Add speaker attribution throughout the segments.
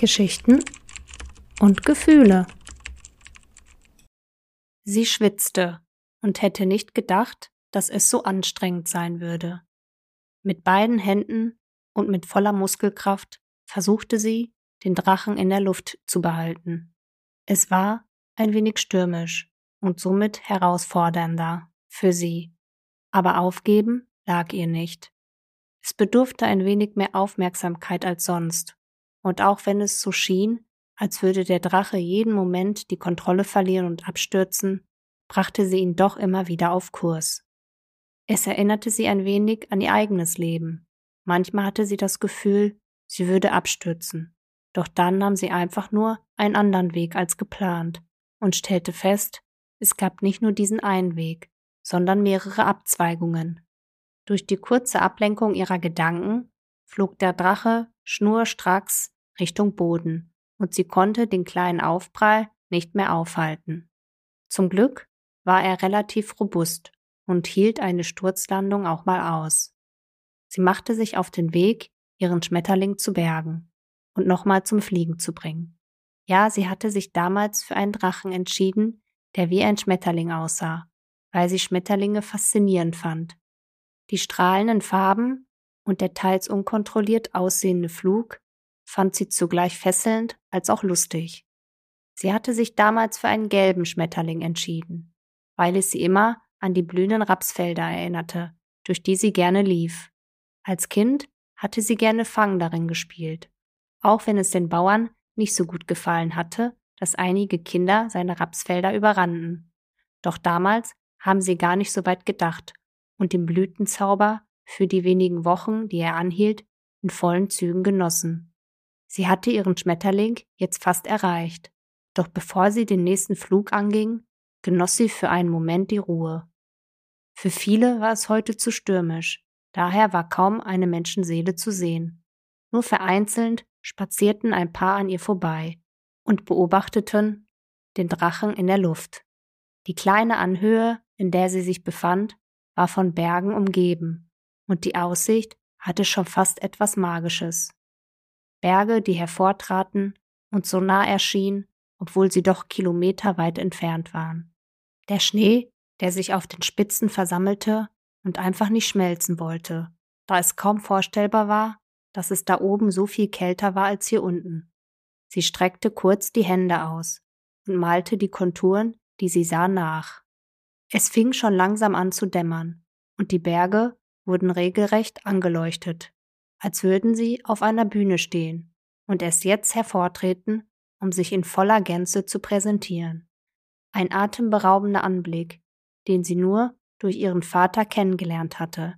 Speaker 1: Geschichten und Gefühle. Sie schwitzte und hätte nicht gedacht, dass es so anstrengend sein würde. Mit beiden Händen und mit voller Muskelkraft versuchte sie, den Drachen in der Luft zu behalten. Es war ein wenig stürmisch und somit herausfordernder für sie, aber aufgeben lag ihr nicht. Es bedurfte ein wenig mehr Aufmerksamkeit als sonst, und auch wenn es so schien, als würde der Drache jeden Moment die Kontrolle verlieren und abstürzen, brachte sie ihn doch immer wieder auf Kurs. Es erinnerte sie ein wenig an ihr eigenes Leben. Manchmal hatte sie das Gefühl, sie würde abstürzen, doch dann nahm sie einfach nur einen anderen Weg als geplant und stellte fest, es gab nicht nur diesen einen Weg, sondern mehrere Abzweigungen. Durch die kurze Ablenkung ihrer Gedanken flog der Drache schnurstracks Richtung Boden und sie konnte den kleinen Aufprall nicht mehr aufhalten. Zum Glück war er relativ robust und hielt eine Sturzlandung auch mal aus. Sie machte sich auf den Weg, ihren Schmetterling zu bergen und nochmal zum Fliegen zu bringen. Ja, sie hatte sich damals für einen Drachen entschieden, der wie ein Schmetterling aussah, weil sie Schmetterlinge faszinierend fand. Die strahlenden Farben und der teils unkontrolliert aussehende Flug fand sie zugleich fesselnd als auch lustig. Sie hatte sich damals für einen gelben Schmetterling entschieden, weil es sie immer an die blühenden Rapsfelder erinnerte, durch die sie gerne lief. Als Kind hatte sie gerne Fang darin gespielt, auch wenn es den Bauern nicht so gut gefallen hatte, dass einige Kinder seine Rapsfelder überrannten. Doch damals haben sie gar nicht so weit gedacht und den Blütenzauber für die wenigen Wochen, die er anhielt, in vollen Zügen genossen. Sie hatte ihren Schmetterling jetzt fast erreicht, doch bevor sie den nächsten Flug anging, genoss sie für einen Moment die Ruhe. Für viele war es heute zu stürmisch, daher war kaum eine Menschenseele zu sehen. Nur vereinzelt spazierten ein paar an ihr vorbei und beobachteten den Drachen in der Luft. Die kleine Anhöhe, in der sie sich befand, war von Bergen umgeben und die Aussicht hatte schon fast etwas Magisches. Berge, die hervortraten und so nah erschienen, obwohl sie doch kilometerweit entfernt waren. Der Schnee, der sich auf den Spitzen versammelte und einfach nicht schmelzen wollte, da es kaum vorstellbar war, dass es da oben so viel kälter war als hier unten. Sie streckte kurz die Hände aus und malte die Konturen, die sie sah, nach. Es fing schon langsam an zu dämmern, und die Berge wurden regelrecht angeleuchtet, als würden sie auf einer Bühne stehen und erst jetzt hervortreten, um sich in voller Gänze zu präsentieren. Ein atemberaubender Anblick, den sie nur durch ihren Vater kennengelernt hatte,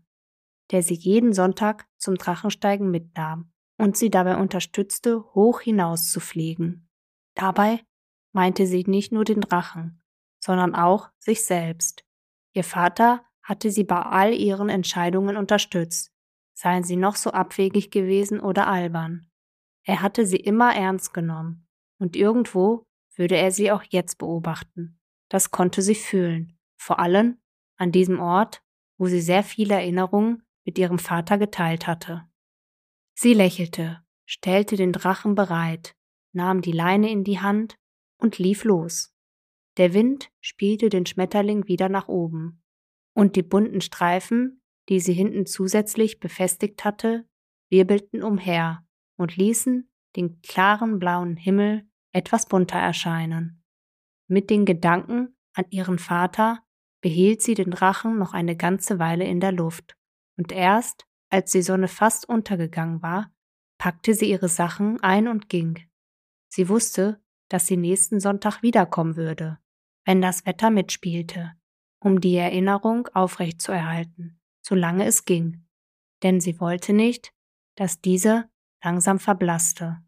Speaker 1: der sie jeden Sonntag zum Drachensteigen mitnahm und sie dabei unterstützte, hoch hinaus zu fliegen. Dabei meinte sie nicht nur den Drachen, sondern auch sich selbst. Ihr Vater hatte sie bei all ihren Entscheidungen unterstützt, seien sie noch so abwegig gewesen oder albern. Er hatte sie immer ernst genommen, und irgendwo würde er sie auch jetzt beobachten. Das konnte sie fühlen, vor allem an diesem Ort, wo sie sehr viele Erinnerungen mit ihrem Vater geteilt hatte. Sie lächelte, stellte den Drachen bereit, nahm die Leine in die Hand und lief los. Der Wind spielte den Schmetterling wieder nach oben, und die bunten Streifen, die sie hinten zusätzlich befestigt hatte, wirbelten umher und ließen den klaren blauen Himmel etwas bunter erscheinen. Mit den Gedanken an ihren Vater behielt sie den Drachen noch eine ganze Weile in der Luft, und erst, als die Sonne fast untergegangen war, packte sie ihre Sachen ein und ging. Sie wusste, dass sie nächsten Sonntag wiederkommen würde, wenn das Wetter mitspielte, um die Erinnerung aufrechtzuerhalten, solange es ging, denn sie wollte nicht, dass diese langsam verblasste.